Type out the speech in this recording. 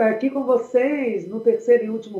aqui com vocês no terceiro e último